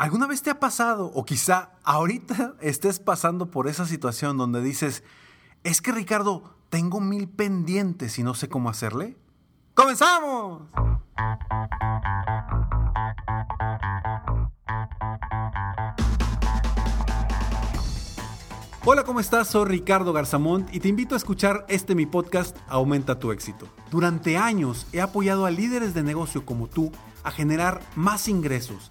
¿Alguna vez te ha pasado, o quizá ahorita estés pasando por esa situación donde dices, es que Ricardo, tengo mil pendientes y no sé cómo hacerle? ¡Comenzamos! Hola, ¿cómo estás? Soy Ricardo Garzamont y te invito a escuchar este mi podcast Aumenta tu éxito. Durante años he apoyado a líderes de negocio como tú a generar más ingresos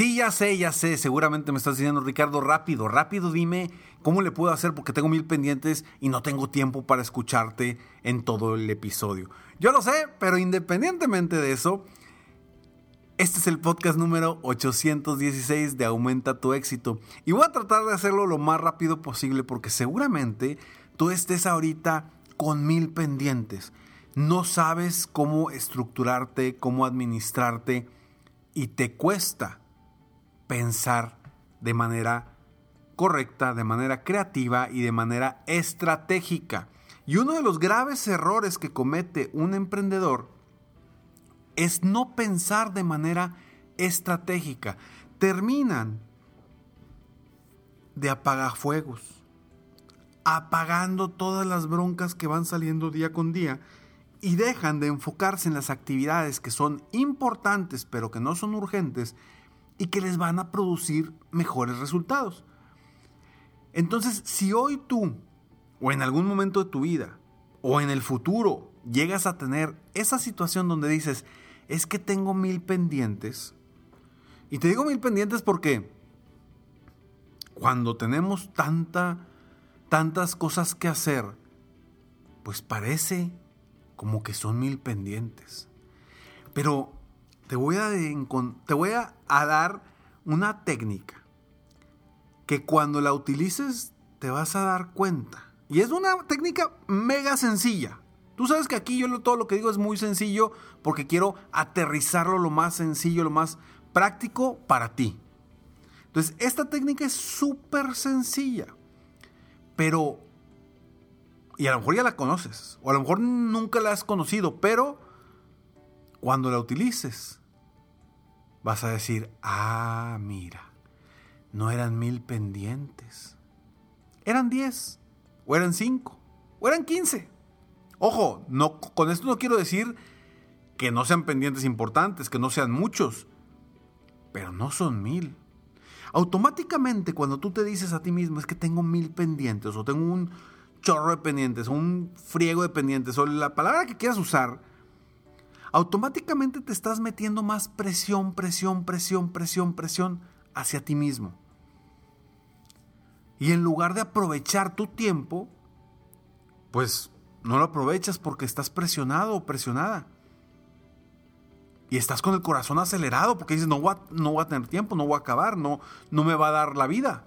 Sí, ya sé, ya sé. Seguramente me estás diciendo, Ricardo, rápido, rápido dime cómo le puedo hacer porque tengo mil pendientes y no tengo tiempo para escucharte en todo el episodio. Yo lo sé, pero independientemente de eso, este es el podcast número 816 de Aumenta tu éxito. Y voy a tratar de hacerlo lo más rápido posible porque seguramente tú estés ahorita con mil pendientes. No sabes cómo estructurarte, cómo administrarte y te cuesta pensar de manera correcta, de manera creativa y de manera estratégica. Y uno de los graves errores que comete un emprendedor es no pensar de manera estratégica. Terminan de apagar fuegos, apagando todas las broncas que van saliendo día con día y dejan de enfocarse en las actividades que son importantes pero que no son urgentes y que les van a producir mejores resultados. Entonces, si hoy tú, o en algún momento de tu vida, o en el futuro, llegas a tener esa situación donde dices, es que tengo mil pendientes, y te digo mil pendientes porque cuando tenemos tanta, tantas cosas que hacer, pues parece como que son mil pendientes. Pero te voy a, te voy a, dar una técnica que cuando la utilices te vas a dar cuenta. Y es una técnica mega sencilla. Tú sabes que aquí yo todo lo que digo es muy sencillo porque quiero aterrizarlo lo más sencillo, lo más práctico para ti. Entonces, esta técnica es súper sencilla. Pero, y a lo mejor ya la conoces, o a lo mejor nunca la has conocido, pero cuando la utilices, vas a decir, ah, mira, no eran mil pendientes. Eran diez, o eran cinco, o eran quince. Ojo, no, con esto no quiero decir que no sean pendientes importantes, que no sean muchos, pero no son mil. Automáticamente cuando tú te dices a ti mismo es que tengo mil pendientes o tengo un chorro de pendientes o un friego de pendientes o la palabra que quieras usar, automáticamente te estás metiendo más presión, presión, presión, presión, presión hacia ti mismo. Y en lugar de aprovechar tu tiempo, pues no lo aprovechas porque estás presionado o presionada. Y estás con el corazón acelerado porque dices, no voy a, no voy a tener tiempo, no voy a acabar, no, no me va a dar la vida.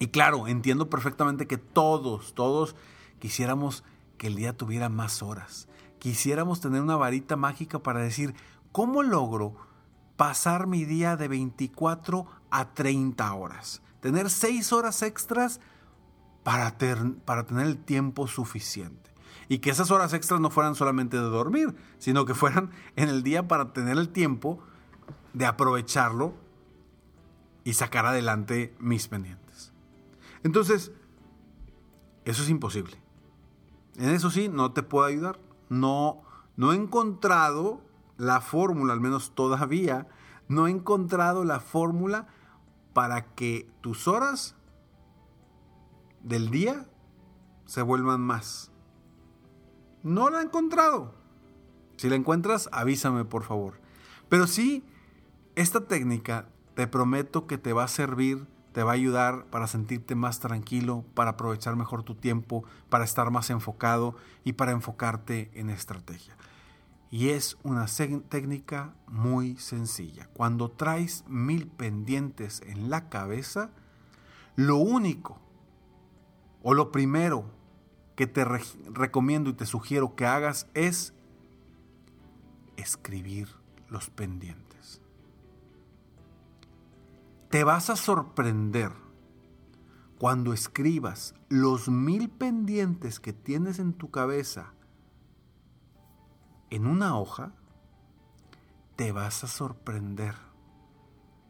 Y claro, entiendo perfectamente que todos, todos quisiéramos que el día tuviera más horas, quisiéramos tener una varita mágica para decir, ¿cómo logro pasar mi día de 24 a 30 horas. Tener 6 horas extras para, para tener el tiempo suficiente. Y que esas horas extras no fueran solamente de dormir, sino que fueran en el día para tener el tiempo de aprovecharlo y sacar adelante mis pendientes. Entonces, eso es imposible. En eso sí, no te puedo ayudar. No, no he encontrado la fórmula, al menos todavía, no he encontrado la fórmula para que tus horas del día se vuelvan más. No la he encontrado. Si la encuentras, avísame por favor. Pero sí, esta técnica te prometo que te va a servir, te va a ayudar para sentirte más tranquilo, para aprovechar mejor tu tiempo, para estar más enfocado y para enfocarte en estrategia. Y es una técnica muy sencilla. Cuando traes mil pendientes en la cabeza, lo único o lo primero que te recomiendo y te sugiero que hagas es escribir los pendientes. Te vas a sorprender cuando escribas los mil pendientes que tienes en tu cabeza en una hoja, te vas a sorprender.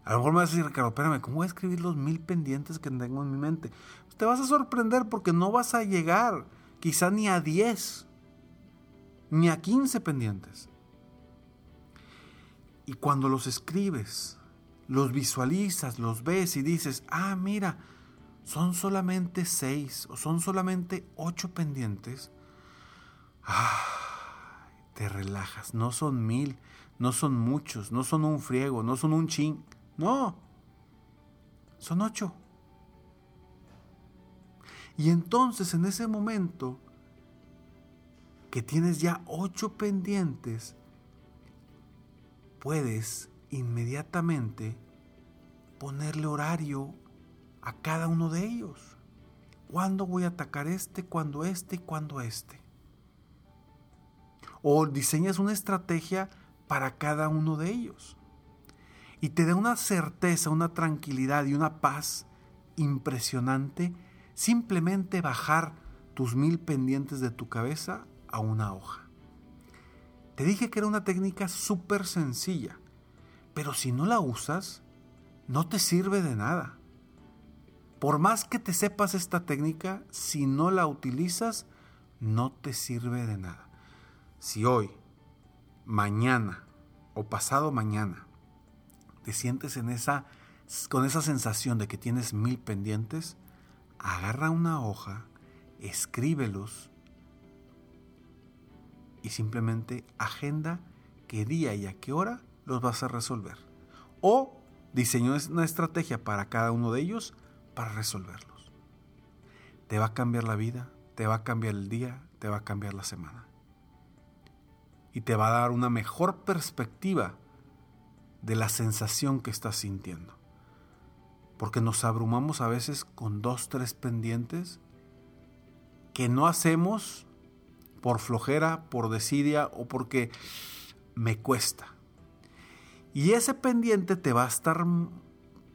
A lo mejor me vas a decir, Ricardo, espérame, ¿cómo voy a escribir los mil pendientes que tengo en mi mente? Pues te vas a sorprender porque no vas a llegar quizá ni a 10, ni a 15 pendientes. Y cuando los escribes, los visualizas, los ves y dices, ah, mira, son solamente 6 o son solamente 8 pendientes. Ah, te relajas. No son mil, no son muchos, no son un friego, no son un chin. No, son ocho. Y entonces en ese momento que tienes ya ocho pendientes, puedes inmediatamente ponerle horario a cada uno de ellos. ¿Cuándo voy a atacar este? ¿Cuándo este? ¿Cuándo este? o diseñas una estrategia para cada uno de ellos. Y te da una certeza, una tranquilidad y una paz impresionante simplemente bajar tus mil pendientes de tu cabeza a una hoja. Te dije que era una técnica súper sencilla, pero si no la usas, no te sirve de nada. Por más que te sepas esta técnica, si no la utilizas, no te sirve de nada. Si hoy, mañana o pasado mañana te sientes en esa, con esa sensación de que tienes mil pendientes, agarra una hoja, escríbelos y simplemente agenda qué día y a qué hora los vas a resolver. O diseño una estrategia para cada uno de ellos para resolverlos. Te va a cambiar la vida, te va a cambiar el día, te va a cambiar la semana y te va a dar una mejor perspectiva de la sensación que estás sintiendo. Porque nos abrumamos a veces con dos, tres pendientes que no hacemos por flojera, por desidia o porque me cuesta. Y ese pendiente te va a estar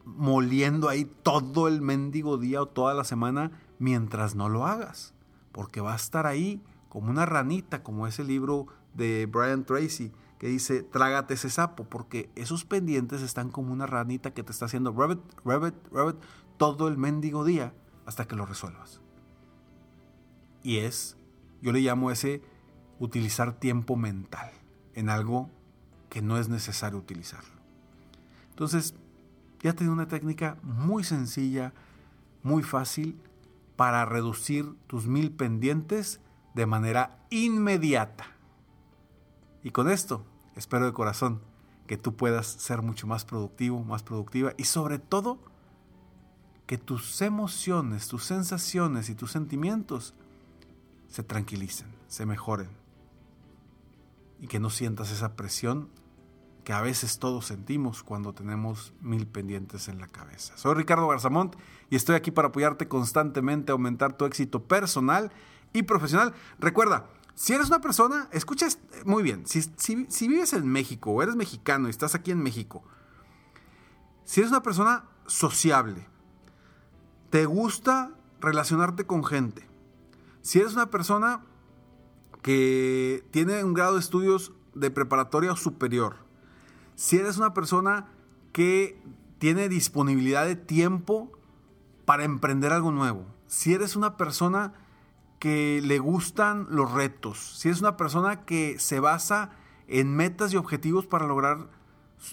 moliendo ahí todo el mendigo día o toda la semana mientras no lo hagas. Porque va a estar ahí como una ranita, como ese libro de Brian Tracy que dice, trágate ese sapo, porque esos pendientes están como una ranita que te está haciendo rabbit, rabbit, rabbit todo el mendigo día hasta que lo resuelvas. Y es, yo le llamo ese utilizar tiempo mental en algo que no es necesario utilizarlo. Entonces, ya tengo una técnica muy sencilla, muy fácil para reducir tus mil pendientes de manera inmediata. Y con esto, espero de corazón que tú puedas ser mucho más productivo, más productiva y sobre todo que tus emociones, tus sensaciones y tus sentimientos se tranquilicen, se mejoren y que no sientas esa presión que a veces todos sentimos cuando tenemos mil pendientes en la cabeza. Soy Ricardo Garzamont y estoy aquí para apoyarte constantemente a aumentar tu éxito personal y profesional. Recuerda, Si eres una persona, escucha muy bien, si, si vives en México eres mexicano y estás aquí en México, si eres una persona sociable, te gusta relacionarte con gente, si eres una persona que tiene un grado de estudios de preparatoria superior, si eres una persona que tiene disponibilidad de tiempo para emprender algo nuevo, si eres una persona que le gustan los retos, si eres una persona que se basa en metas y objetivos para lograr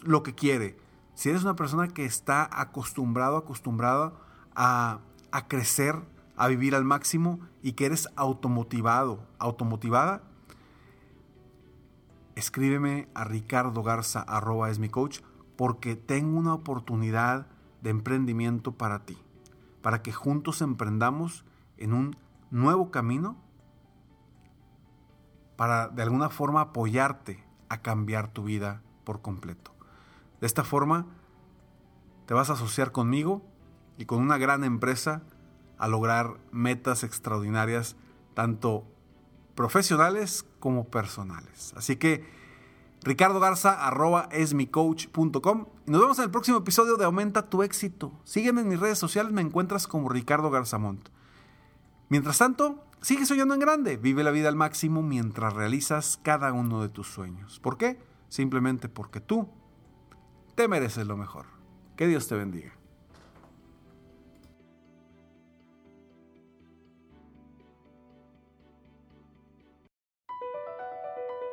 lo que quiere, si eres una persona que está acostumbrado, acostumbrado a, a crecer, a vivir al máximo y que eres automotivado, automotivada, escríbeme a Ricardo Garza, arroba es mi coach, porque tengo una oportunidad de emprendimiento para ti, para que juntos emprendamos en un nuevo camino para de alguna forma apoyarte a cambiar tu vida por completo. De esta forma, te vas a asociar conmigo y con una gran empresa a lograr metas extraordinarias, tanto profesionales como personales. Así que Ricardo Garza, arroba esmicoach.com. Y nos vemos en el próximo episodio de Aumenta tu éxito. Sígueme en mis redes sociales, me encuentras como Ricardo Garzamont. Mientras tanto, sigue soñando en grande, vive la vida al máximo mientras realizas cada uno de tus sueños. ¿Por qué? Simplemente porque tú te mereces lo mejor. Que Dios te bendiga.